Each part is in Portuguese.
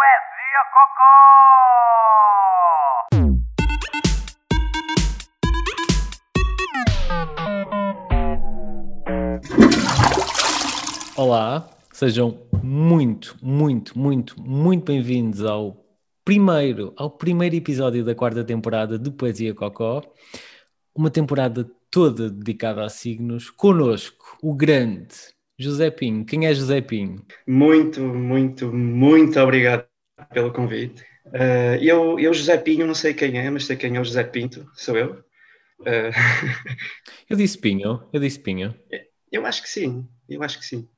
Poesia Cocó! Olá, sejam muito, muito, muito, muito bem-vindos ao primeiro, ao primeiro episódio da quarta temporada de Poesia Cocó. Uma temporada toda dedicada a signos. Conosco, o grande José Pinho. Quem é José Pinho? Muito, muito, muito obrigado pelo convite. Uh, eu, eu, José Pinho, não sei quem é, mas sei quem é o José Pinto, sou eu. Uh... eu disse Pinho, eu disse Pinho. Eu acho que sim, eu acho que sim.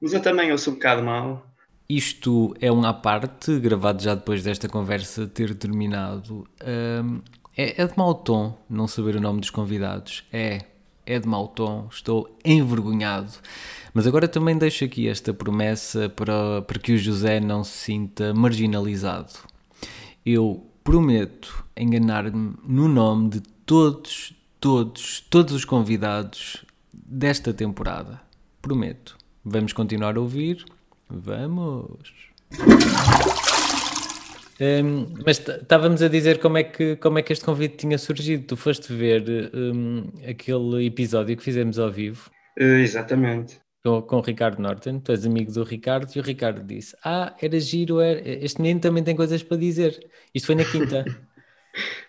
Mas eu também eu sou um bocado mau. Isto é um à parte, gravado já depois desta conversa ter terminado. Um, é, é, de mau tom não saber o nome dos convidados. É, é de mau tom. Estou envergonhado. Mas agora também deixo aqui esta promessa para, para que o José não se sinta marginalizado. Eu prometo enganar-me no nome de todos, todos, todos os convidados desta temporada. Prometo. Vamos continuar a ouvir? Vamos! Um, mas estávamos a dizer como é, que, como é que este convite tinha surgido. Tu foste ver um, aquele episódio que fizemos ao vivo. Uh, exatamente. Com, com o Ricardo Norton, tu és amigo do Ricardo, e o Ricardo disse: Ah, era giro, era... este menino também tem coisas para dizer. Isto foi na quinta.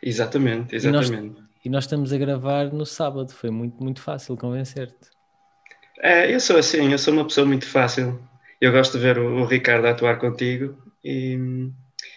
exatamente, exatamente. E nós, e nós, estamos a gravar no sábado, foi muito, muito fácil convencer-te. É, eu sou assim, eu sou uma pessoa muito fácil. Eu gosto de ver o, o Ricardo atuar contigo e,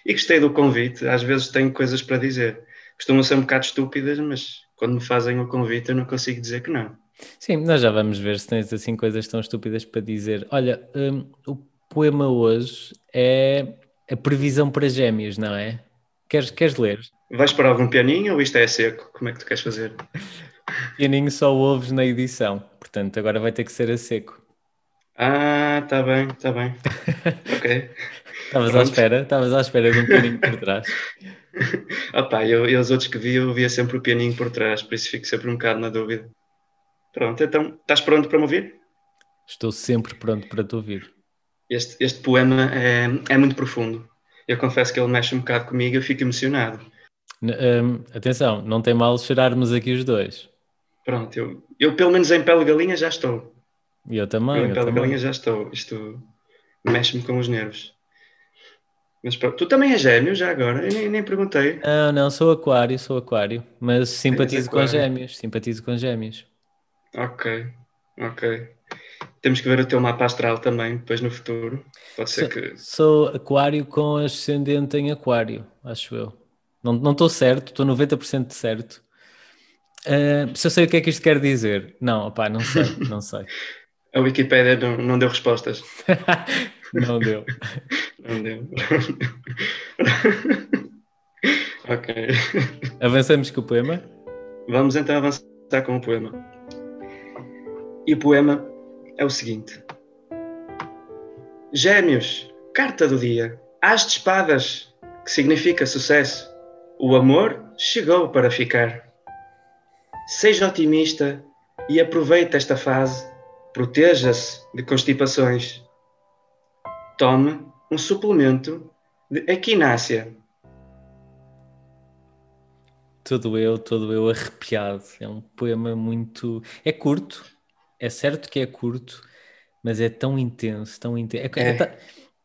e gostei do convite. Às vezes tenho coisas para dizer. Costumam ser um bocado estúpidas, mas quando me fazem o convite eu não consigo dizer que não. Sim, nós já vamos ver se tens assim coisas tão estúpidas para dizer. Olha, um, o poema hoje é a previsão para gêmeos, não é? Queres, queres ler? Vais para algum pianinho ou isto é seco? Como é que tu queres fazer? pianinho só ouves na edição, portanto agora vai ter que ser a seco. Ah, tá bem, tá bem. ok. Estavas à espera? Estavas à espera de um pianinho por trás? Opa, eu, eu os outros que vi, eu via sempre o pianinho por trás, por isso fico sempre um bocado na dúvida. Pronto, então, estás pronto para me ouvir? Estou sempre pronto para te ouvir. Este, este poema é, é muito profundo. Eu confesso que ele mexe um bocado comigo, eu fico emocionado. Um, atenção, não tem mal chorarmos aqui os dois. Pronto, eu, eu pelo menos em pele de galinha já estou. E eu também. Eu em pele de galinha já estou. Isto mexe-me com os nervos. Mas pronto, tu também és gêmeo já agora? Eu nem, nem perguntei. Não, não, sou aquário, sou aquário. Mas simpatizo com gêmeos, simpatizo com gêmeos. Ok, ok. Temos que ver o teu mapa astral também, depois no futuro. Pode ser sou, que. Sou aquário com ascendente em aquário, acho eu. Não estou certo, estou 90% certo. Uh, se eu sei o que é que isto quer dizer. Não, opá, não sei, não sei. A Wikipédia não, não deu respostas. não deu. Não deu. ok. Avançamos com o poema? Vamos então avançar com o poema. E o poema é o seguinte: Gêmeos, carta do dia, as de espadas, que significa sucesso. O amor chegou para ficar. Seja otimista e aproveite esta fase. Proteja-se de constipações. Tome um suplemento de equinácia. Todo eu, todo eu arrepiado. É um poema muito. É curto, é certo que é curto, mas é tão intenso, tão intenso. É, é. é,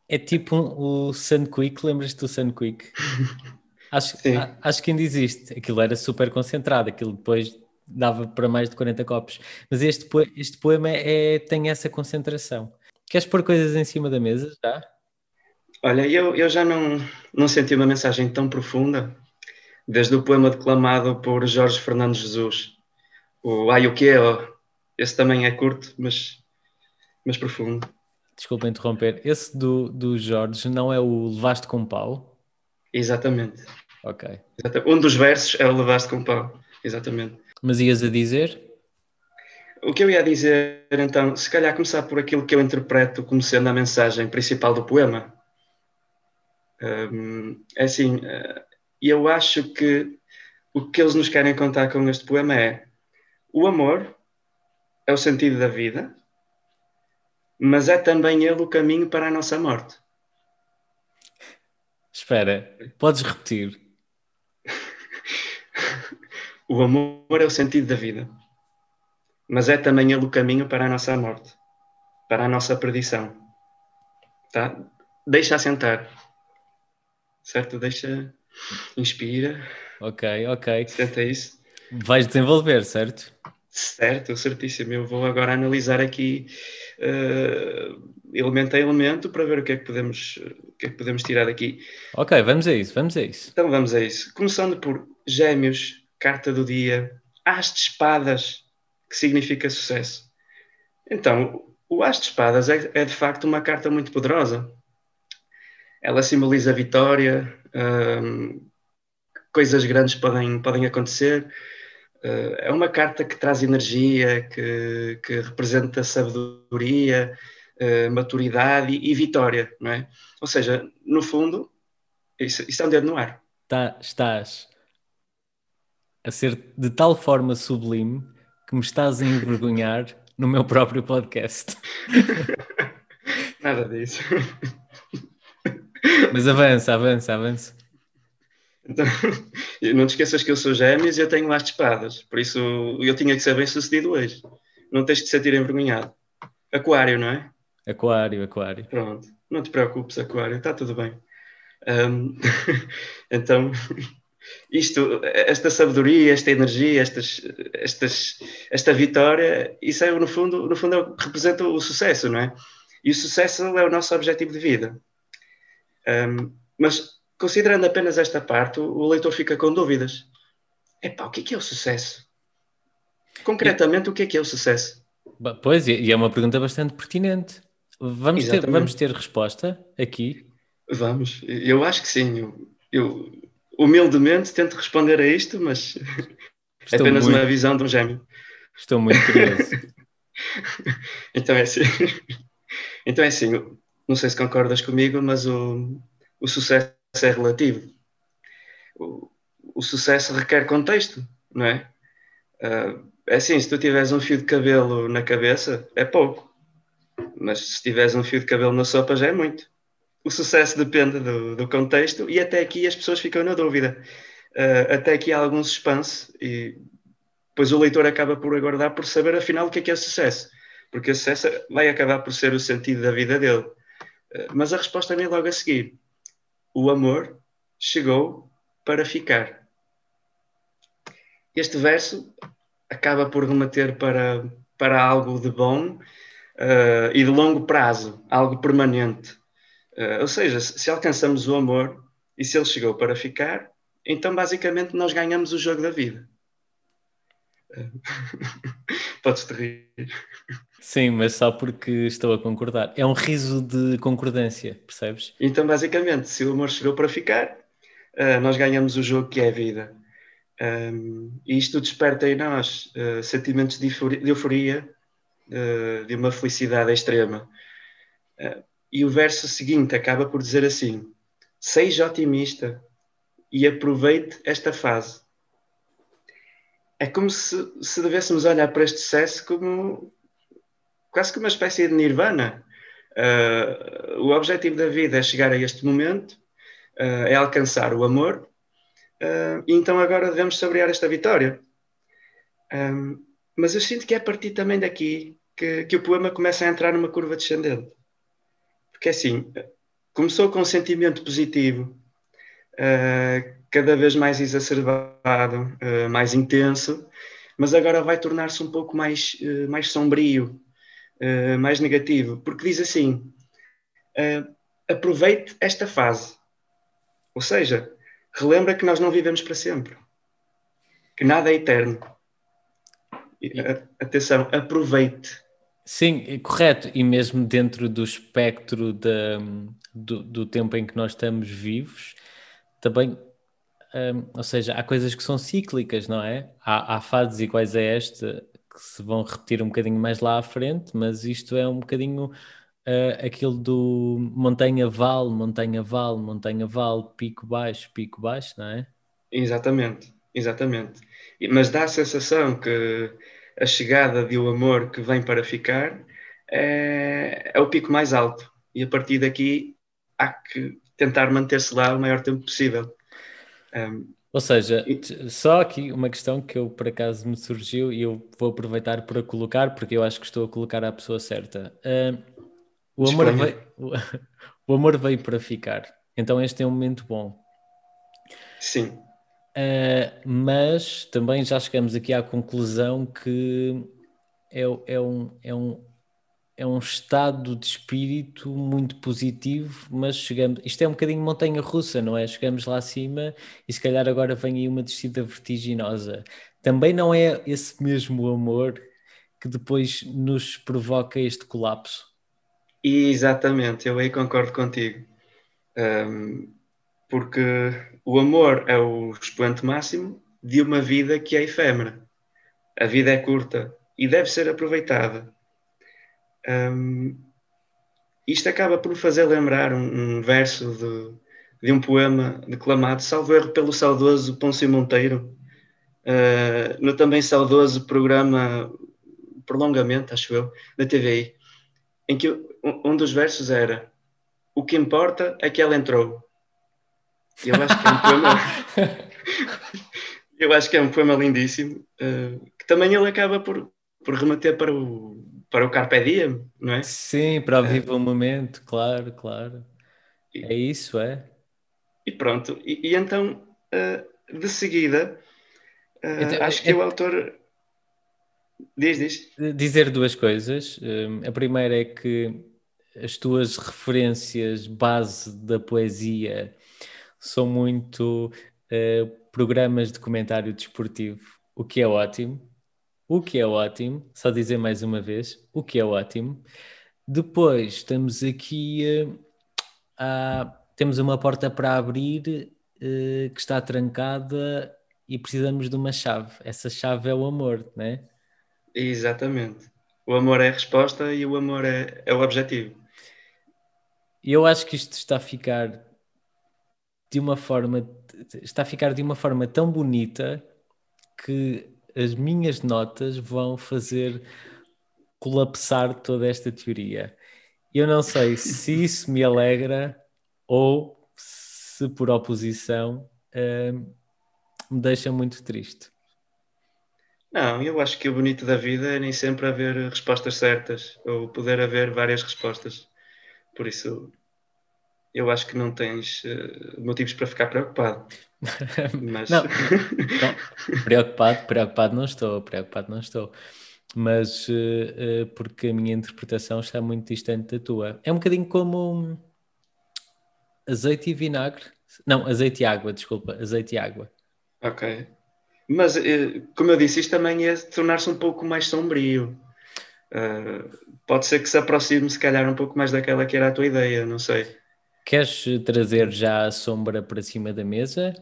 é tipo um, o Sun Quick, lembras-te do Sun Quick? Acho, a, acho que ainda existe. Aquilo era super concentrado, aquilo depois dava para mais de 40 copos. Mas este, este poema é, tem essa concentração. Queres pôr coisas em cima da mesa já? Olha, eu, eu já não, não senti uma mensagem tão profunda desde o poema declamado por Jorge Fernando Jesus, o Ai o que é? Esse também é curto, mas, mas profundo. Desculpa interromper. Esse do, do Jorge não é o Levaste com Pau? Exatamente. Ok. Um dos versos é o Levaste com Pau. Exatamente. Mas ias a dizer? O que eu ia dizer, então, se calhar começar por aquilo que eu interpreto como sendo a mensagem principal do poema. Um, é assim, eh, eu acho que o que eles nos querem contar com este poema é o amor é o sentido da vida, mas é também ele o caminho para a nossa morte. Espera, podes repetir? o amor é o sentido da vida, mas é também ele o caminho para a nossa morte, para a nossa perdição. Tá? Deixa assentar. Certo? Deixa. Inspira. Ok, ok. Senta isso. Vais desenvolver, certo? Certo, certíssimo. Eu vou agora analisar aqui uh, elemento a elemento para ver o que é que podemos, o que é que podemos tirar daqui. Ok, vamos a isso, vamos a isso. Então vamos a isso. Começando por Gêmeos, carta do dia, As de Espadas, que significa sucesso. Então, o As de Espadas é, é de facto uma carta muito poderosa. Ela simboliza a vitória, um, coisas grandes podem, podem acontecer. Uh, é uma carta que traz energia, que, que representa sabedoria, uh, maturidade e, e, vitória, não é? Ou seja, no fundo, isso, isso é um dedo no ar. Tá, estás a ser de tal forma sublime que me estás a envergonhar no meu próprio podcast. Nada disso. Mas avança, avança, avança. Então, não te esqueças que eu sou gêmeos e eu tenho lá de espadas. Por isso eu tinha que ser bem sucedido hoje. Não tens de te sentir envergonhado. Aquário, não é? Aquário, aquário. Pronto. Não te preocupes, aquário. Está tudo bem. Um, então, isto, esta sabedoria, esta energia, estas, estas, esta vitória, isso é no fundo, no fundo é representa o sucesso, não é? E o sucesso é o nosso objetivo de vida. Um, mas considerando apenas esta parte, o leitor fica com dúvidas. Epá, o que é, que é o sucesso? Concretamente, o que é que é o sucesso? Pois, e é uma pergunta bastante pertinente. Vamos, ter, vamos ter resposta aqui? Vamos, eu acho que sim. Eu, eu humildemente tento responder a isto, mas é apenas muito... uma visão de um gêmeo. Estou muito curioso. então é assim. Então é assim, não sei se concordas comigo, mas o, o sucesso é relativo. O, o sucesso requer contexto, não é? Uh, é assim, se tu tiveres um fio de cabelo na cabeça, é pouco. Mas se tiveres um fio de cabelo na sopa, já é muito. O sucesso depende do, do contexto e até aqui as pessoas ficam na dúvida. Uh, até aqui há algum suspense e depois o leitor acaba por aguardar por saber afinal o que é que é sucesso. Porque o sucesso vai acabar por ser o sentido da vida dele. Uh, mas a resposta vem logo a seguir o amor chegou para ficar. Este verso acaba por remeter para, para algo de bom uh, e de longo prazo, algo permanente. Uh, ou seja, se alcançamos o amor e se ele chegou para ficar, então basicamente nós ganhamos o jogo da vida. Podes-te rir. Sim, mas só porque estou a concordar. É um riso de concordância, percebes? Então, basicamente, se o amor chegou para ficar, uh, nós ganhamos o jogo que é a vida. Um, e isto desperta em nós uh, sentimentos de euforia, uh, de uma felicidade extrema. e o verso seguinte acaba por dizer assim: Seja otimista e aproveite esta fase é como se, se devêssemos olhar para este sucesso como quase que uma espécie de nirvana. Uh, o objetivo da vida é chegar a este momento, uh, é alcançar o amor, uh, e então agora devemos saborear esta vitória. Um, mas eu sinto que é a partir também daqui que, que o poema começa a entrar numa curva descendente. Porque assim, começou com um sentimento positivo, cada vez mais exacerbado, mais intenso, mas agora vai tornar-se um pouco mais, mais sombrio, uh, mais negativo, porque diz assim: aproveite esta fase. Ou seja, relembra que nós não vivemos para sempre, que nada é eterno. Atenção, aproveite. Sim, é correto. E mesmo dentro do espectro de, do, do tempo em que nós estamos vivos, também um, ou seja, há coisas que são cíclicas, não é? Há, há fases iguais a esta que se vão repetir um bocadinho mais lá à frente, mas isto é um bocadinho uh, aquilo do montanha-vale, montanha-vale, montanha-vale, pico-baixo, pico-baixo, não é? Exatamente, exatamente. Mas dá a sensação que a chegada de um amor que vem para ficar é, é o pico mais alto. E a partir daqui há que tentar manter-se lá o maior tempo possível. Um, Ou seja, só aqui uma questão que eu por acaso me surgiu e eu vou aproveitar para colocar, porque eu acho que estou a colocar à pessoa certa. Uh, o, amor veio, o amor veio para ficar, então este é um momento bom. Sim. Uh, mas também já chegamos aqui à conclusão que é, é, um, é, um, é um estado de espírito muito positivo, mas chegamos. Isto é um bocadinho montanha russa, não é? Chegamos lá acima e se calhar agora vem aí uma descida vertiginosa. Também não é esse mesmo amor que depois nos provoca este colapso. Exatamente, eu aí concordo contigo. Um, porque o amor é o expoente máximo de uma vida que é efêmera. A vida é curta e deve ser aproveitada. Um, isto acaba por me fazer lembrar um, um verso de, de, um poema declamado, salvo erro, pelo saudoso Pôncio Monteiro, uh, no também saudoso programa Prolongamento, acho eu, da TVI, em que um dos versos era O que importa é que ela entrou. Eu acho que é um poema. eu acho que é um poema lindíssimo, uh, que também ele acaba por, por remeter para o, para o Carpe Diem, não é? Sim, para o uh, vivo momento, claro, claro. E, é isso, é. E pronto, e, e então, uh, de seguida, então, acho que é, o autor. Diz, diz. Dizer duas coisas. a primeira é que as tuas referências base da poesia são muito uh, programas de comentário desportivo, o que é ótimo. O que é ótimo, só dizer mais uma vez, o que é ótimo. Depois estamos aqui, uh, temos uma porta para abrir uh, que está trancada e precisamos de uma chave. Essa chave é o amor, não é? Exatamente. O amor é a resposta e o amor é, é o objetivo. Eu acho que isto está a ficar de uma forma está a ficar de uma forma tão bonita que as minhas notas vão fazer colapsar toda esta teoria. Eu não sei se isso me alegra ou se por oposição uh, me deixa muito triste. Não, eu acho que o bonito da vida é nem sempre haver respostas certas ou poder haver várias respostas. Por isso, eu acho que não tens uh, motivos para ficar preocupado. Mas... não, não, preocupado, preocupado não estou, preocupado não estou. Mas uh, uh, porque a minha interpretação está muito distante da tua. É um bocadinho como azeite e vinagre. Não, azeite e água, desculpa, azeite e água. Ok. Mas, como eu disse, isto também é tornar-se um pouco mais sombrio. pode ser que se aproxime, se calhar, um pouco mais daquela que era a tua ideia, não sei. Queres trazer já a sombra para cima da mesa?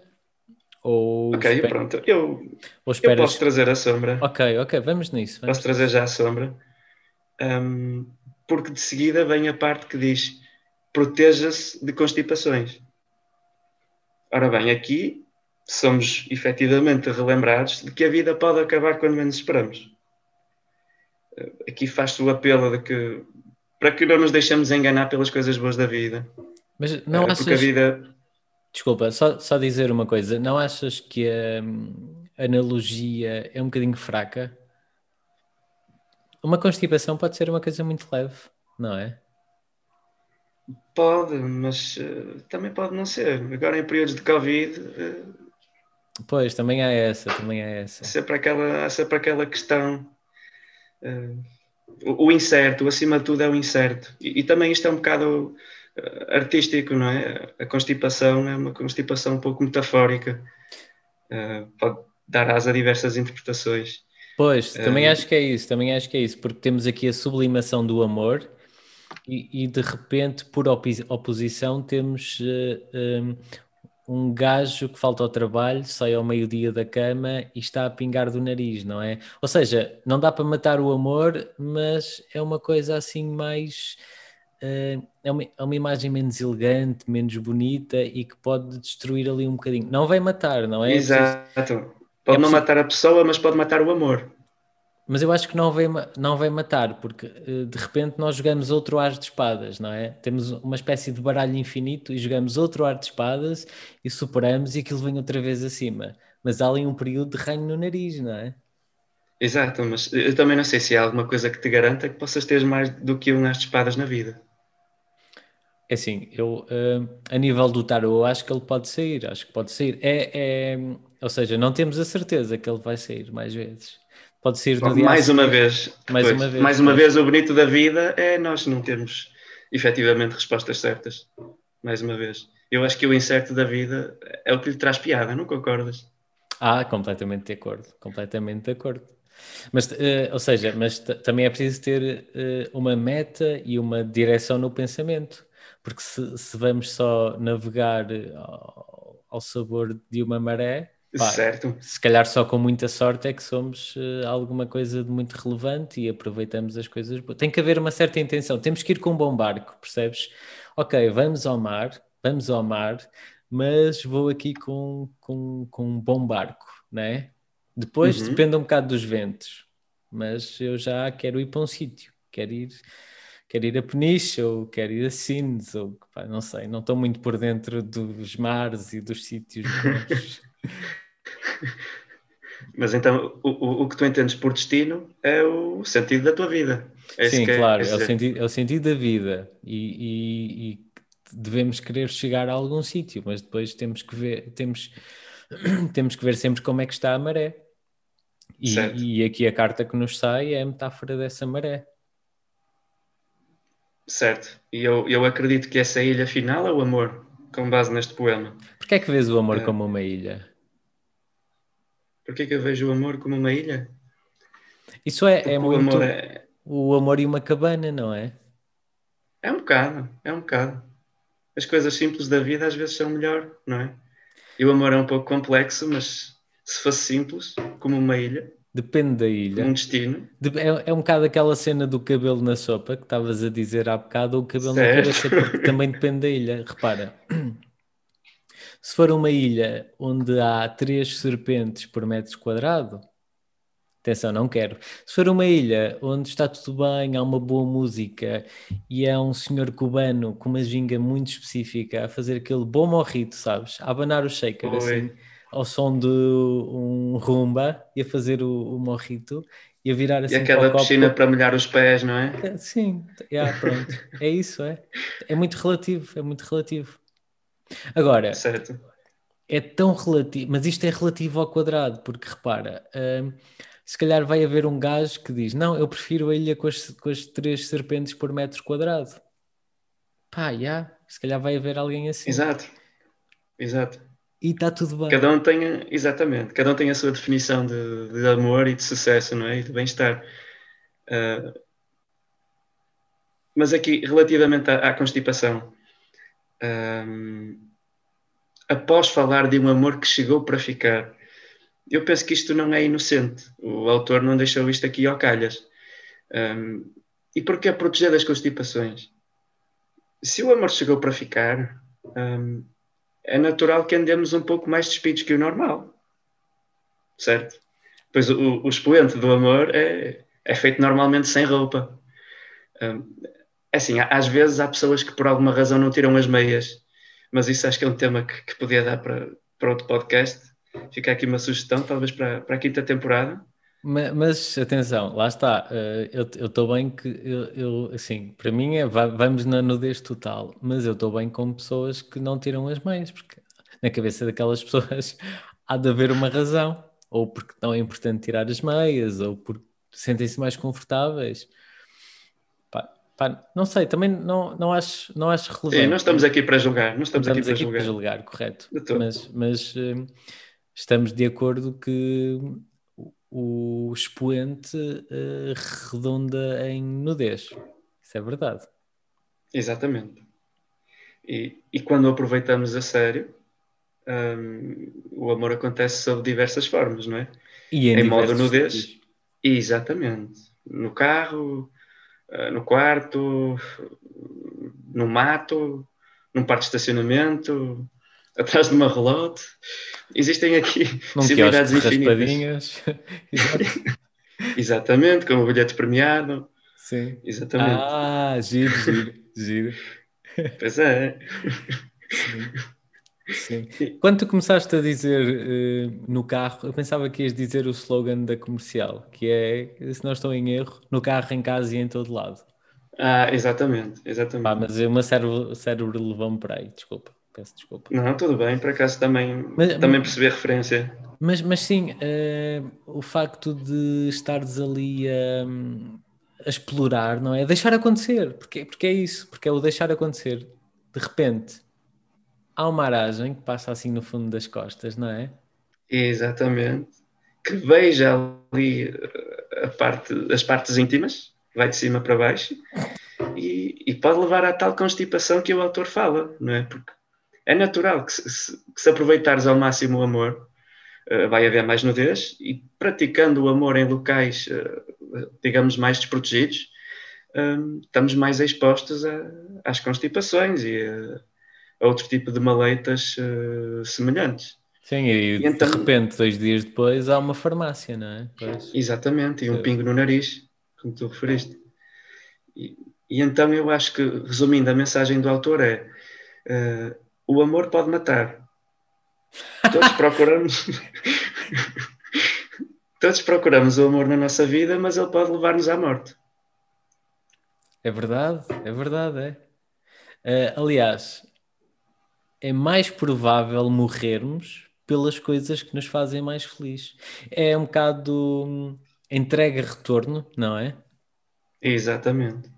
Ou ok, esper... pronto. Eu, esperas... eu posso trazer a sombra. Ok, ok, vamos nisso. Vamos posso trazer já a sombra. Um, porque de seguida vem a parte que diz proteja-se de constipações. Ora bem, aqui somos efetivamente relembrados de que a vida pode acabar quando menos esperamos. Aqui faz-se o apelo de que para que não nos deixemos enganar pelas coisas boas da vida mas não achas... Porque a vida... Desculpa, só, só dizer uma coisa. Não achas que a, a analogia é um bocadinho fraca? Uma constipação pode ser uma coisa muito leve, não é? Pode, mas uh, também pode não ser. Agora em períodos de Covid. Uh, pois, também há essa, também há essa. Há sempre aquela, há sempre aquela questão. Uh, o, o, incerto, acima de tudo é o incerto. E, e, também isto é um bocado artístico, não é? A constipação é uma constipação um pouco metafórica, uh, pode dar asa a diversas interpretações. Pois, também uh, acho que é isso, também acho que é isso, porque temos aqui a sublimação do amor e, e de repente, por oposição, temos uh, um, um gajo que falta ao trabalho, sai ao meio-dia da cama e está a pingar do nariz, não é? Ou seja, não dá para matar o amor, mas é uma coisa assim mais é, uma, é uma imagem menos elegante, menos bonita e que pode destruir ali um bocadinho. Não vai matar, não é? Exato. Pode é não matar a pessoa, mas pode matar o amor. mas eu acho que não vai, não vai matar, porque uh, de repente nós jogamos outro ar de espadas, não é? Temos uma espécie de baralho infinito e jogamos outro ar de espadas e superamos e aquilo vem outra vez acima. Mas há ali um período de reino no nariz, não é? Exato, mas eu também não sei se há alguma coisa que te garanta que possas ter mais do que um as de espadas na vida. É assim, eu uh, a nível do tarot acho que ele pode sair, acho que pode sair. É, é, ou seja, não temos a certeza que ele vai sair mais vezes. Pode sair dia Mais uma vez. Mais pois, uma vez. Mais uma vez o bonito da vida é nós não termos efetivamente respostas certas. Mais uma vez. Eu acho que o incerto da vida é o que lhe traz piada, não concordas? Ah, completamente de acordo, completamente de acordo. Mas, uh, ou seja, mas também é preciso ter uh, uma meta e uma direção no pensamento porque se, se vamos só navegar eh, ao, ao, sabor de uma maré, pá, certo. se calhar só com muita sorte é que somos uh, alguma coisa de muito relevante e aproveitamos as coisas. Tem que haver uma certa intenção, temos que ir com um bom barco, percebes? Ok, vamos ao mar, vamos ao mar, mas vou aqui com, com, com um bom barco, né? Depois uhum. depende um bocado dos ventos, mas eu já quero ir para um sítio, quero ir quer ir a Peniche ou quer ir a Sines, ou pá, não sei, não estou muito por dentro dos mares e dos sítios. Mas então o, o que tu entendes por destino é o sentido da tua vida. É Sim, claro, é, é, o sentido, é o sentido da vida e, e, e devemos querer chegar a algum sítio, mas depois temos que ver, temos, temos que ver sempre como é que está a maré. E, e aqui a carta que nos sai é a metáfora dessa maré. Certo. E eu, eu acredito que essa ilha final é o amor, com base neste poema. Porquê é que vês o amor é. como uma ilha? Porquê é que eu vejo o amor como uma ilha? Isso é, é muito... O amor, é... o amor e uma cabana, não é? É um bocado, é um bocado. As coisas simples da vida às vezes são melhor, não é? E o amor é um pouco complexo, mas se fosse simples, como uma ilha, Depende da ilha. Um destino. É, é um bocado aquela cena do cabelo na sopa que estavas a dizer há bocado, ou o cabelo certo. na cabeça, porque também depende da ilha. Repara, se for uma ilha onde há três serpentes por metro quadrado, atenção, não quero. Se for uma ilha onde está tudo bem, há uma boa música e é um senhor cubano com uma ginga muito específica a fazer aquele bom morrito, sabes? A abanar o shaker Oi. assim ao som de um rumba e a fazer o, o morrito e a virar assim. E aquela piscina para molhar os pés, não é? Sim, yeah, pronto. é isso, é. É muito relativo, é muito relativo. Agora, certo. é tão relativo, mas isto é relativo ao quadrado, porque repara, hum, se calhar vai haver um gajo que diz: Não, eu prefiro a ilha com as, com as três serpentes por metro quadrado. Pá, já, yeah, se calhar vai haver alguém assim. Exato, exato e está tudo bem. Cada um tem, exatamente, cada um tem a sua definição de, de amor e de sucesso, não é? E de bem-estar. Uh, mas aqui, relativamente à, à constipação, um, após falar de um amor que chegou para ficar, eu penso que isto não é inocente. O autor não deixou isto aqui ao calhas. Um, e porquê proteger das constipações? Se o amor chegou para ficar, um, é natural que andemos um pouco mais despidos que o normal. Certo? Pois o, o expoente do amor é, é feito normalmente sem roupa. Hum, é assim, às vezes há pessoas que por alguma razão não tiram as meias, mas isso acho que é um tema que, que podia dar para, para outro podcast. Fica aqui uma sugestão, talvez para, para a quinta temporada. Mas, mas, atenção, lá está. Eh, eu estou bem que eu, eu, assim, para mim é vamos na nudez total, mas eu estou bem com pessoas que não tiram as meias, porque na cabeça daquelas pessoas há de haver uma razão, ou porque não é importante tirar as meias, ou porque sentem-se mais confortáveis. Pá, pá, não sei, também não, não, acho, não acho relevante. Sim, nós estamos aqui para julgar, nós estamos, estamos aqui, para, julgar. correto. Mas, mas uh, estamos de acordo que o expoente uh, redonda em nudez. Isso é verdade. Exatamente. E, e quando aproveitamos a sério, um, o amor acontece sob diversas formas, não é? E em, em modo nudez. Exatamente. No carro, uh, no quarto, no mato, num parque de estacionamento, atrás de uma relote. Existem aqui Num possibilidades infinitas. Exatamente, com o bilhete premiado. Sim. Exatamente. Ah, giro, giro, giro. Pois é. Sim. Sim. Quando tu começaste a dizer uh, no carro, eu pensava que ias dizer o slogan da comercial, que é, se não estou em erro, no carro, em casa e em todo lado. Ah, exatamente, exatamente. Pá, mas o meu cérebro, cérebro levou-me para aí, desculpa, peço desculpa. Não, tudo bem, por acaso também, mas, também percebi a referência. Mas, mas sim, uh, o facto de estares ali a, a, explorar, não é? Deixar acontecer, porque, porque é isso, porque é o deixar acontecer. De repente, há uma aragem que passa assim no fundo das costas, não é? Exatamente. Que veja ali eh, a parte, as partes íntimas, vai de cima para baixo, e, e pode levar à tal constipação que o autor fala, não é? Porque é natural que se, que se aproveitares ao máximo o amor, uh, vai haver mais nudez, e praticando o amor em locais, uh, digamos, mais desprotegidos, um, estamos mais expostos a, às constipações e a, a, outro tipo de maleitas semelhantes. Sim, e, e então, de repente, dois dias depois, há uma farmácia, não é? Pois. Exatamente, e um pingo no nariz, como tu referiste. E, e, então eu acho que, resumindo, a mensagem do autor é uh, o amor pode matar. Todos procuramos. Todos procuramos o amor na nossa vida, mas ele pode levar-nos à morte. É verdade, é verdade, é. Uh, aliás, é mais provável morrermos pelas coisas que nos fazem mais felizes. É um bocado hum, entrega-retorno, não é? Exatamente.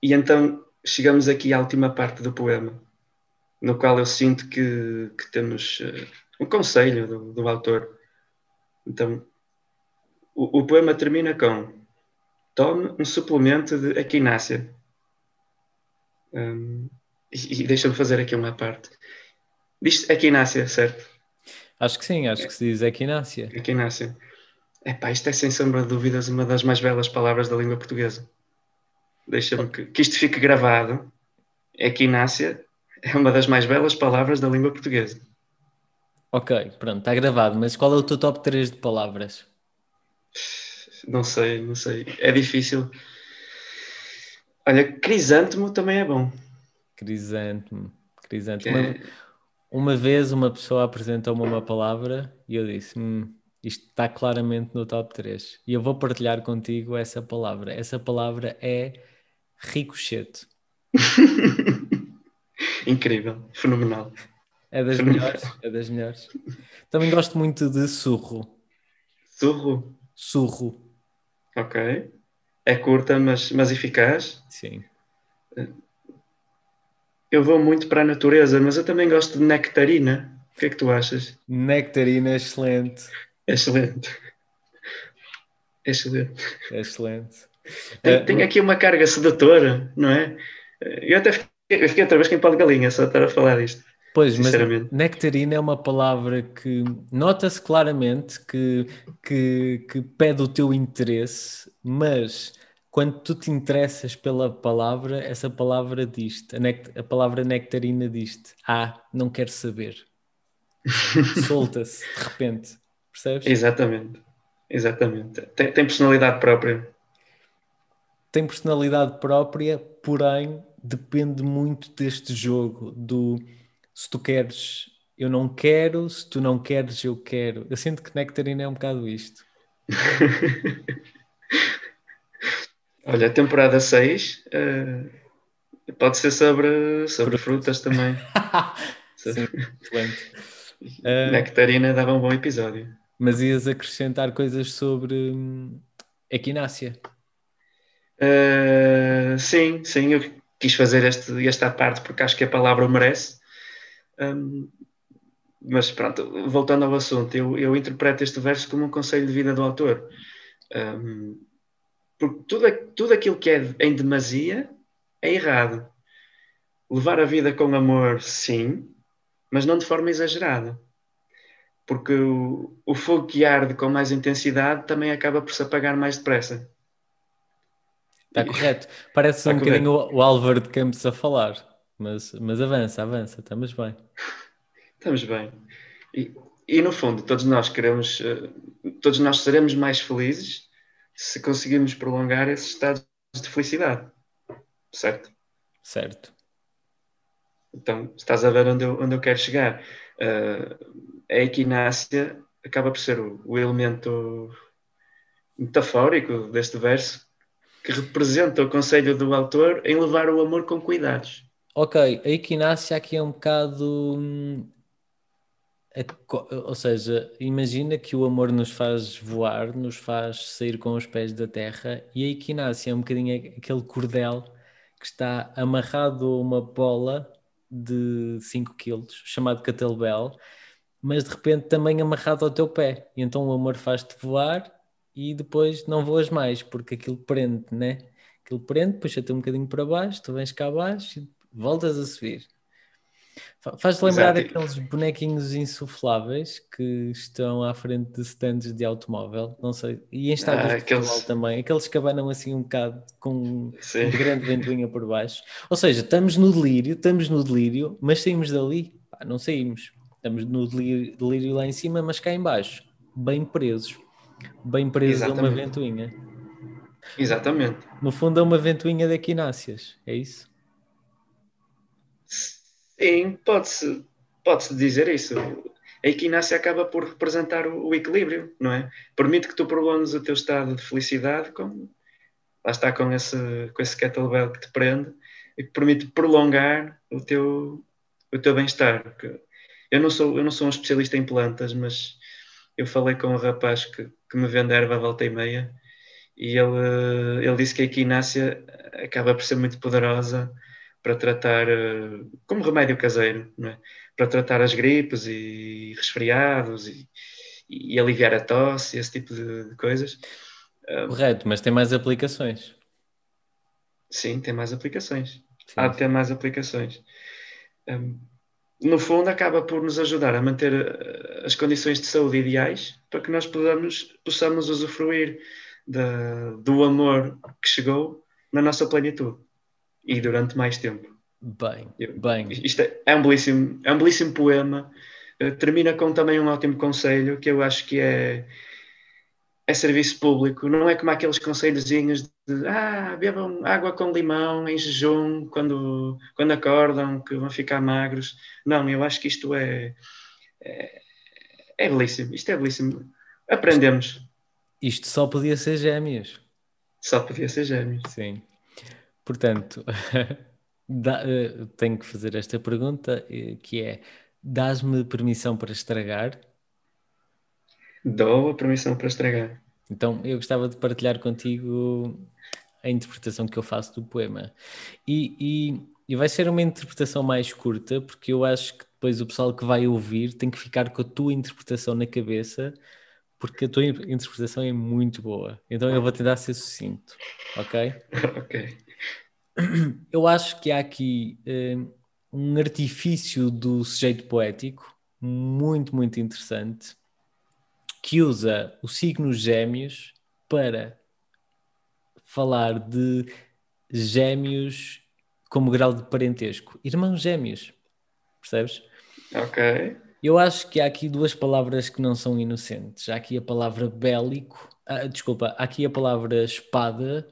E então chegamos aqui à última parte do poema no qual eu sinto que, que temos uh, um conselho do, do, autor. Então, o, o, poema termina com tome um suplemento de equinácia. Um, e, e deixa-me fazer aqui uma parte. Diz equinácia, certo? Acho que sim, acho que se diz equinácia. Equinácia. Epá, isto é sem sombra de dúvidas uma das mais belas palavras da língua portuguesa. Deixa-me que, que isto fique gravado. Equinácia é uma das mais belas palavras da língua portuguesa. Ok, pronto, está gravado, mas qual é o teu top 3 de palavras? Não sei, não sei. É difícil. Olha, crisântemo também é bom. Crisântemo, crisântemo. É... Uma, vez uma pessoa apresentou-me uma palavra e eu disse: hum, isto está claramente no top 3. E eu vou partilhar contigo essa palavra. Essa palavra é ricochete. Incrível, fenomenal. É das fenomenal. melhores, é das melhores. Também gosto muito de surro. Surro? Surro. Ok. É curta, mas, mas eficaz. Sim. Eu vou muito para a natureza, mas eu também gosto de nectarina. O que é que tu achas? Nectarina é excelente. Excelente. Excelente. Excelente. Tem, uh, tem aqui uma carga sedutora, não é? Eu até fiquei eu fiquei outra vez quem pode galinha, só estar a falar disto. Pois, mas nectarina é uma palavra que nota-se claramente que, que, que pede o teu interesse, mas quando tu te interessas pela palavra, essa palavra diz-te, a, a, palavra nectarina diz-te, ah, não quero saber. Solta-se de repente, percebes? Exatamente, exatamente. Tem, tem personalidade própria. Tem personalidade própria, porém depende muito deste jogo do se tu queres, eu não quero, se tu não queres, eu quero. Eu sinto que Nectarina é um bocado isto. Olha, temporada 6 uh, eh, pode ser sobre, sobre frutas, também. Sim, excelente. Uh, Nectarina dava um bom episódio. Mas ias acrescentar coisas sobre hum, equinácia. Uh, sim, sim, eu quis fazer este, esta parte porque acho que a palavra o merece. Um, mas pronto, voltando ao assunto, eu, eu, interpreto este verso como um conselho de vida do autor. Um, porque tudo, tudo aquilo que é em demasia é errado. Levar a vida com amor, sim, mas não de forma exagerada. Porque o, o fogo que arde com mais intensidade também acaba por se apagar mais depressa. Está correto. Parece Está um correto. bocadinho o Álvaro de Campos a falar, mas, mas avança, avança, estamos bem. Estamos bem. E, e no fundo, todos nós queremos, uh, todos nós seremos mais felizes se conseguirmos prolongar esses estados de felicidade. Certo? Certo. Então, estás a ver onde eu, onde eu quero chegar. Uh, a equinácia acaba por ser o, o elemento metafórico deste verso que representa o conselho do autor em levar o amor com cuidados. Ok, a equinácia aqui é um bocado. Hum, ou seja, imagina que o amor nos faz voar, nos faz sair com os pés da terra, e a equinácia é um bocadinho aquele cordel que está amarrado a uma bola de 5 kg, chamado Catelbel, mas de repente também amarrado ao teu pé. E então o amor faz-te voar e depois não voas mais, porque aquilo prende, né? Aquilo prende, puxa-te um bocadinho para baixo, tu vens cá abaixo e voltas a subir. Faz-te lembrar Exato. aqueles bonequinhos insufláveis que estão à frente de stands de automóvel, não sei, e em estádios ah, de aqueles... também, aqueles que abanam assim um bocado com Sim. um grande ventoinha por baixo. Ou seja, estamos no delírio, estamos no delírio, mas saímos dali, Pá, não saímos. Estamos no delírio, delírio, lá em cima, mas cá em baixo, bem presos, bem presos Exatamente. a uma ventoinha. Exatamente. No fundo é uma ventoinha de equináceas, é isso? Sim, pode-se pode dizer isso. A equinácia acaba por representar o, o, equilíbrio, não é? Permite que tu prolongues o teu estado de felicidade com, lá está com esse, com esse kettlebell que te prende e que permite prolongar o teu, o teu bem-estar. Eu não, sou, eu não sou um especialista em plantas, mas eu falei com um rapaz que, que me vende erva à volta e meia e ele, ele disse que a equinácia acaba por ser muito poderosa para tratar, eh, como remédio caseiro, é? para tratar as gripes e resfriados e, e aliviar a tosse, esse tipo de, de coisas. Correto, mas tem mais aplicações. Sim, tem mais aplicações. Sim. Há de ter mais aplicações. Um, no fundo, acaba por nos ajudar a manter eh, as condições de saúde ideais para que nós podamos, possamos usufruir da, do amor que chegou na nossa plenitude e durante mais tempo. Bem, bem. Isto é, é, um belíssimo, é um belíssimo poema. Uh, termina com também um ótimo conselho que eu acho que é, é serviço público. Não é como aqueles conselhozinhos de ah, bebam água com limão em jejum quando, quando acordam, que vão ficar magros. Não, eu acho que isto é, é, é belíssimo. Isto é belíssimo. Aprendemos. Isto só podia ser gêmeos. Só podia ser gêmeos. Sim. Portanto, dá, uh, tenho que fazer esta pergunta, uh, que é, dás-me permissão para estragar? Dou a permissão para estragar. Então, eu gostava de partilhar contigo a interpretação que eu faço do poema. E, e, e, vai ser uma interpretação mais curta, porque eu acho que depois o pessoal que vai ouvir tem que ficar com a tua interpretação na cabeça, porque a tua interpretação é muito boa. Então eu vou tentar ser sucinto, ok? ok eu acho que há aqui uh, um artifício do sujeito poético muito, muito interessante que usa o signo gêmeos para falar de gêmeos como grau de parentesco. Irmãos gêmeos, percebes? Ok. Eu acho que há aqui duas palavras que não são inocentes. Há aqui a palavra bélico, ah, desculpa, há aqui a palavra espada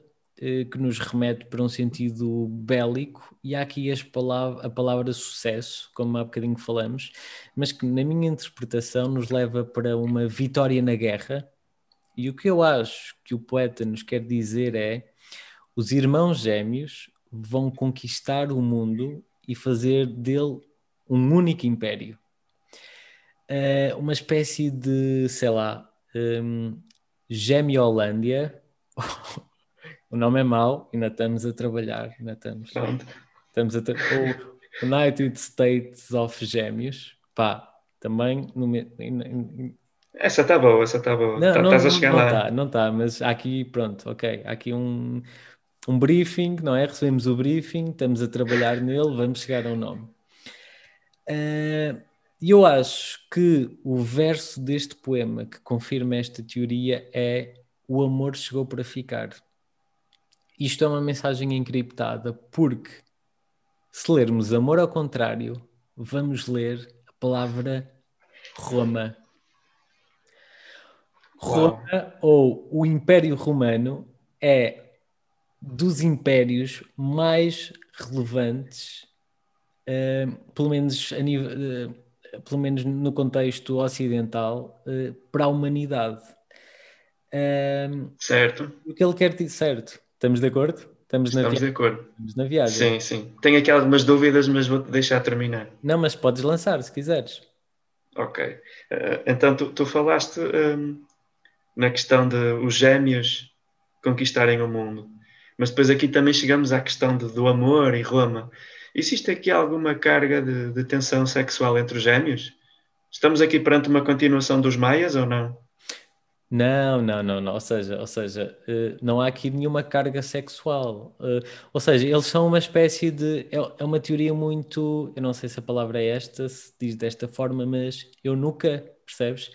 que nos remete para um sentido bélico, e há aqui palavra, a palavra sucesso, como há bocadinho falamos, mas que na minha interpretação nos leva para uma vitória na guerra. E o que eu acho que o poeta nos quer dizer é: os irmãos gêmeos vão conquistar o mundo e fazer dele um único império. Uh, uma espécie de, sei lá, um, Gêmeo-Holândia, O nome é mau, ainda estamos a trabalhar, ainda estamos. Pronto. Estamos a o United States of Gêmeos, pá, também no essa está boa, essa está boa. Não, tá, não, estás a chegar não, lá. Não está, não está, mas aqui, pronto, ok. Há aqui um, um briefing, não é? Recebemos o briefing, estamos a trabalhar nele, vamos chegar ao nome. E uh, eu acho que o verso deste poema que confirma esta teoria é o amor chegou para ficar. Isto é uma mensagem encriptada porque se lermos amor ao contrário, vamos ler a palavra Roma. Roma ou o Império Romano é dos impérios mais relevantes, uh, pelo menos nível, uh, pelo menos no contexto ocidental, uh, para a humanidade. certo. O que ele quer dizer, certo? Estamos de acordo? Estamos, Estamos de acordo. Estamos na viagem. Sim, sim. Tenho aqui algumas dúvidas, mas vou-te deixar terminar. Não, mas podes lançar se quiseres. Ok. então tu, tu falaste um, na questão de os gêmeos conquistarem o mundo. Mas depois aqui também chegamos à questão de, do amor e Roma. Existe aqui alguma carga de, de, tensão sexual entre os gêmeos? Estamos aqui perante uma continuação dos maias ou não? Não, não, não, não. Ou seja, ou seja, uh, não há aqui nenhuma carga sexual. Uh, ou seja, eles são uma espécie de. É, é, uma teoria muito. Eu não sei se a palavra é esta, se diz desta forma, mas eu nunca, percebes?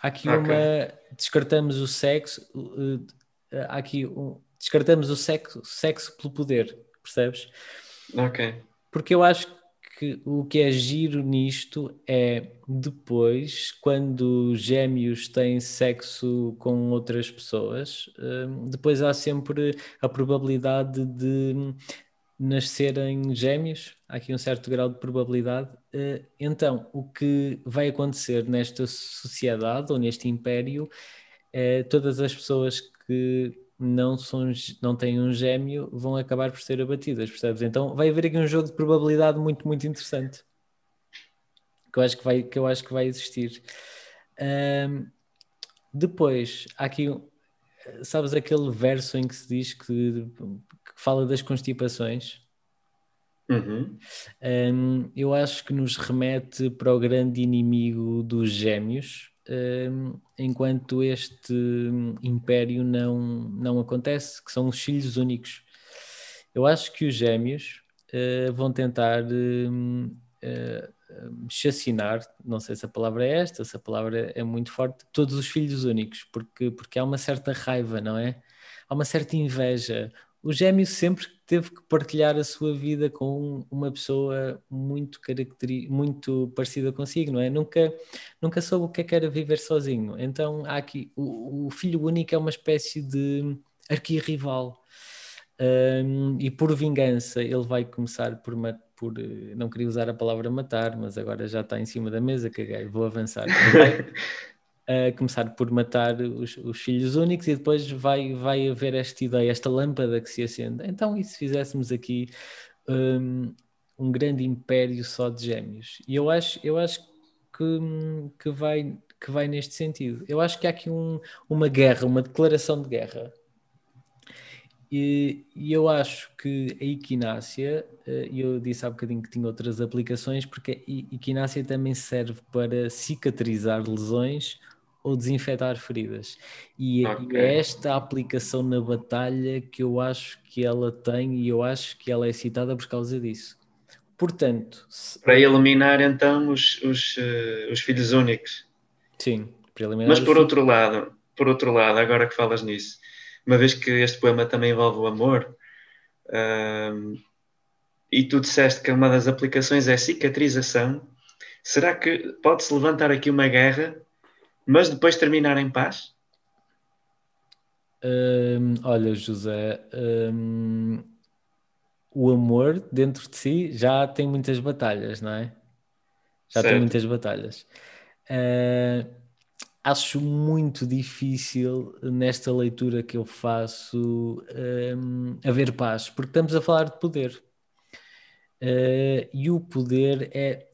Há aqui uma. Descartamos o sexo. Uh, há aqui um, descartamos o sexo, sexo pelo poder, percebes? Ok. Porque eu acho que o que é giro nisto é depois, quando gêmeos têm sexo com outras pessoas, hum, depois há sempre a probabilidade de nascerem gêmeos, há aqui um certo grau de probabilidade. Eh, então, o que vai acontecer nesta sociedade ou neste império é todas as pessoas que não, são, não têm um gêmeo vão acabar por ser abatidas, percebes? Então vai haver aqui um jogo de probabilidade muito, muito interessante que eu acho que vai, que eu acho que vai existir. Um, depois, há aqui, sabes aquele verso em que se diz que, que fala das constipações? Uhum. Um, eu acho que nos remete para o grande inimigo dos gêmeos, enquanto este império não, não acontece, que são os filhos únicos. Eu acho que os gêmeos uh, vão tentar uh, uh, chacinar, não sei se a palavra é esta, se a palavra é muito forte, todos os filhos únicos, porque, porque há uma certa raiva, não é? Há uma certa inveja. O gêmeo sempre teve que partilhar a sua vida com uma pessoa muito caracteri muito parecida consigo, não é? Nunca, nunca soube o que é que era viver sozinho. Então há aqui o, o filho único é uma espécie de arquirrival. Um, e por vingança ele vai começar por, por não queria usar a palavra matar, mas agora já está em cima da mesa, caguei, vou avançar. a começar por matar os, os, filhos únicos e depois vai, vai haver esta ideia, esta lâmpada que se acende. Então, e se fizéssemos aqui um, um grande império só de gêmeos? E eu acho, eu acho que, que, vai, que vai neste sentido. Eu acho que há aqui um, uma guerra, uma declaração de guerra. E, e, eu acho que a equinácia, eh, eu disse há bocadinho que tinha outras aplicações, porque a equinácia também serve para cicatrizar lesões ou desinfetar feridas. E, okay. é esta aplicação na batalha que eu acho que ela tem e eu acho que ela é citada por causa disso. Portanto, se... para eliminar então os, os, uh, os filhos únicos. Sim, para eliminar. Mas por outro lado, por outro lado, agora que falas nisso, uma vez que este poema também envolve o amor, uh, e tu disseste que uma das aplicações é cicatrização, será que pode-se levantar aqui uma guerra mas depois terminar em paz? Hum, olha, José, hum, o amor dentro de si já tem muitas batalhas, não é? Já certo. tem muitas batalhas. Uh, acho muito difícil nesta leitura que eu faço um, haver paz, porque estamos a falar de poder. Uh, e o poder é.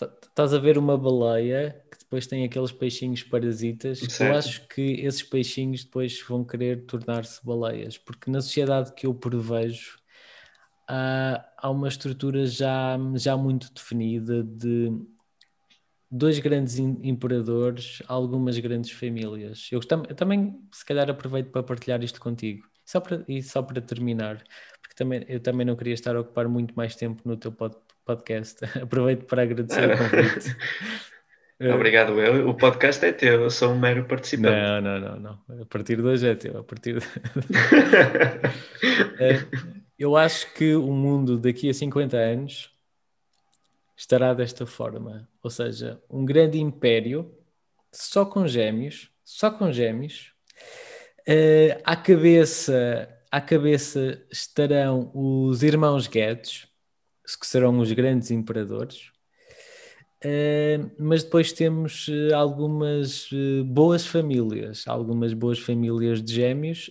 Estás a ver uma baleia depois tem aqueles peixinhos parasitas. Eu acho que esses peixinhos depois vão querer tornar-se baleias, porque na sociedade que eu prevejo há, há uma estrutura já, já muito definida de dois grandes imperadores, algumas grandes famílias. Eu, tam eu, também, se calhar, aproveito para partilhar isto contigo. Só para, e só para terminar, porque também, eu também não queria estar a ocupar muito mais tempo no teu pod podcast. Aproveito para agradecer o convite. É. Obrigado, eu. O podcast é teu, eu sou um mero participante. Não, não, não, não. A partir de hoje é teu. A partir de... É, eu acho que o mundo daqui a 50 anos estará desta forma. Ou seja, um grande império só com gêmeos, só com gêmeos. Uh, à cabeça à cabeça estarão os irmãos Guedes, que serão os grandes imperadores. Uh, mas depois temos uh, algumas uh, boas famílias, algumas boas famílias de gêmeos,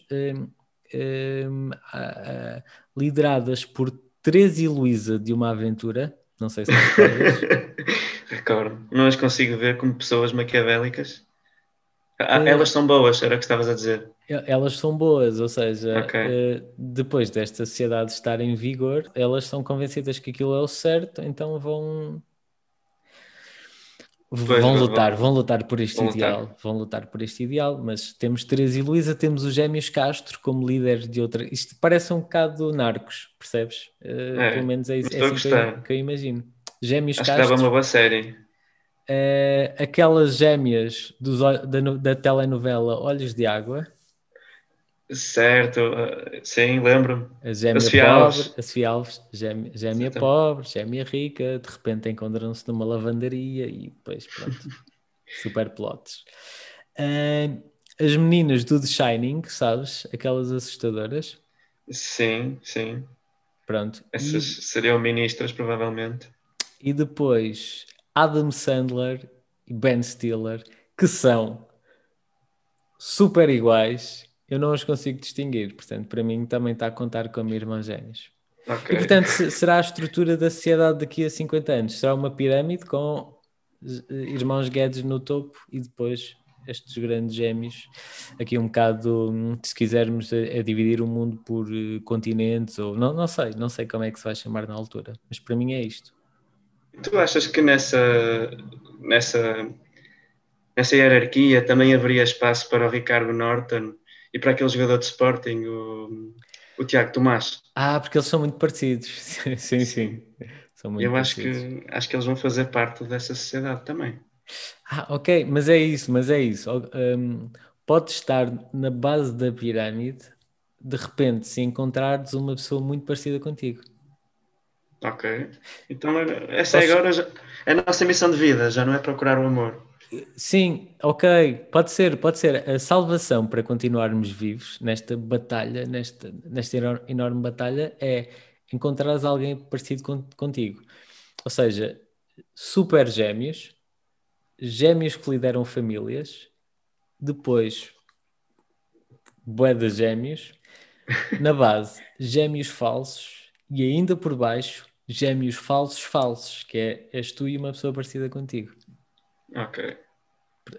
lideradas por Teresa e Luísa de uma aventura. Não sei se recordas. Recordo. Não as consigo ver como pessoas maquiavélicas. Ah, elas são boas, era o que estavas a dizer. Elas são boas, ou seja, okay. depois desta sociedade estar em vigor, elas são convencidas que aquilo é o certo, então vão Pois, vão lutar, vão, lutar por este vão ideal, lutar. vão lutar por este ideal, mas temos Teresa e Luísa, temos os Gêmeos Castro como líderes de outra. Isto parece um bocado narcos, percebes? Uh, é, pelo menos é, é assim que eu, que eu, imagino. Gêmeos Acho Castro. Que uma boa série. Uh, aquelas gêmeas do, da, da telenovela Olhos de Água. Certo, uh, sim, lembro-me. A gêmea pobre, Alves. a Sofia Alves, gêmea, gêmea pobre, gêmea rica, de repente encontram-se numa lavandaria e depois, pronto, super plots. Uh, as meninas do The Shining, sabes? Aquelas assustadoras. Sim, sim. Pronto. Essas e... seriam ministras, provavelmente. E depois Adam Sandler e Ben Stiller, que são super iguais eu não os consigo distinguir, portanto, para mim também está a contar com a minha irmã gêmeos. Okay. E portanto, será a estrutura da sociedade daqui a 50 anos? Será uma pirâmide com eh, irmãos Guedes no topo e depois estes grandes gêmeos. Aqui um bocado, se quisermos, é dividir o mundo por uh, continentes ou não, não sei, não sei como é que se vai chamar na altura, mas para mim é isto. Tu achas que nessa, nessa, nessa hierarquia também haveria espaço para o Ricardo Norton e para aquele jogador de Sporting, o, o Tiago Tomás. Ah, porque eles são muito parecidos. sim, sim. São muito Eu acho que, acho que eles vão fazer parte dessa sociedade também. Ah, ok, mas é isso, mas é isso. Um, pode estar na base da pirâmide, de repente, se encontrares uma pessoa muito parecida contigo. Ok. Então, essa é agora já, é a nossa missão de vida, já não é procurar o amor. Sim, ok, pode ser, pode ser. A salvação para continuarmos vivos nesta batalha, nesta, nesta enorme batalha, é encontrares alguém parecido contigo. Ou seja, super gêmeos, gêmeos que lideram famílias, depois bué de gêmeos, na base, gêmeos falsos e ainda por baixo, gêmeos falsos falsos, que é és tu e uma pessoa parecida contigo. Ok.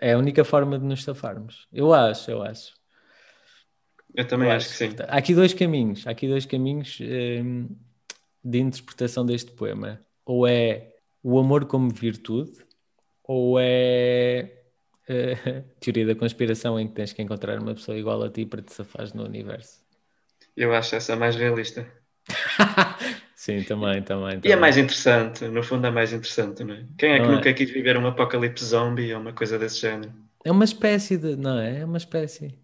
É a única forma de nos safarmos. Eu acho, eu acho. Eu também eu acho, acho, que sim. Há aqui dois caminhos. Há aqui dois caminhos hum, de interpretação deste poema. Ou é o amor como virtude, ou é uh, teoria da conspiração em que tens que encontrar uma pessoa igual a ti para te safares no universo. Eu acho essa mais realista. Sim, também, também, também. E é mais interessante, no fundo é mais interessante, não é? Quem é que não nunca é? quis viver um apocalipse zombie ou uma coisa desse género? É uma espécie de, não é? É uma espécie.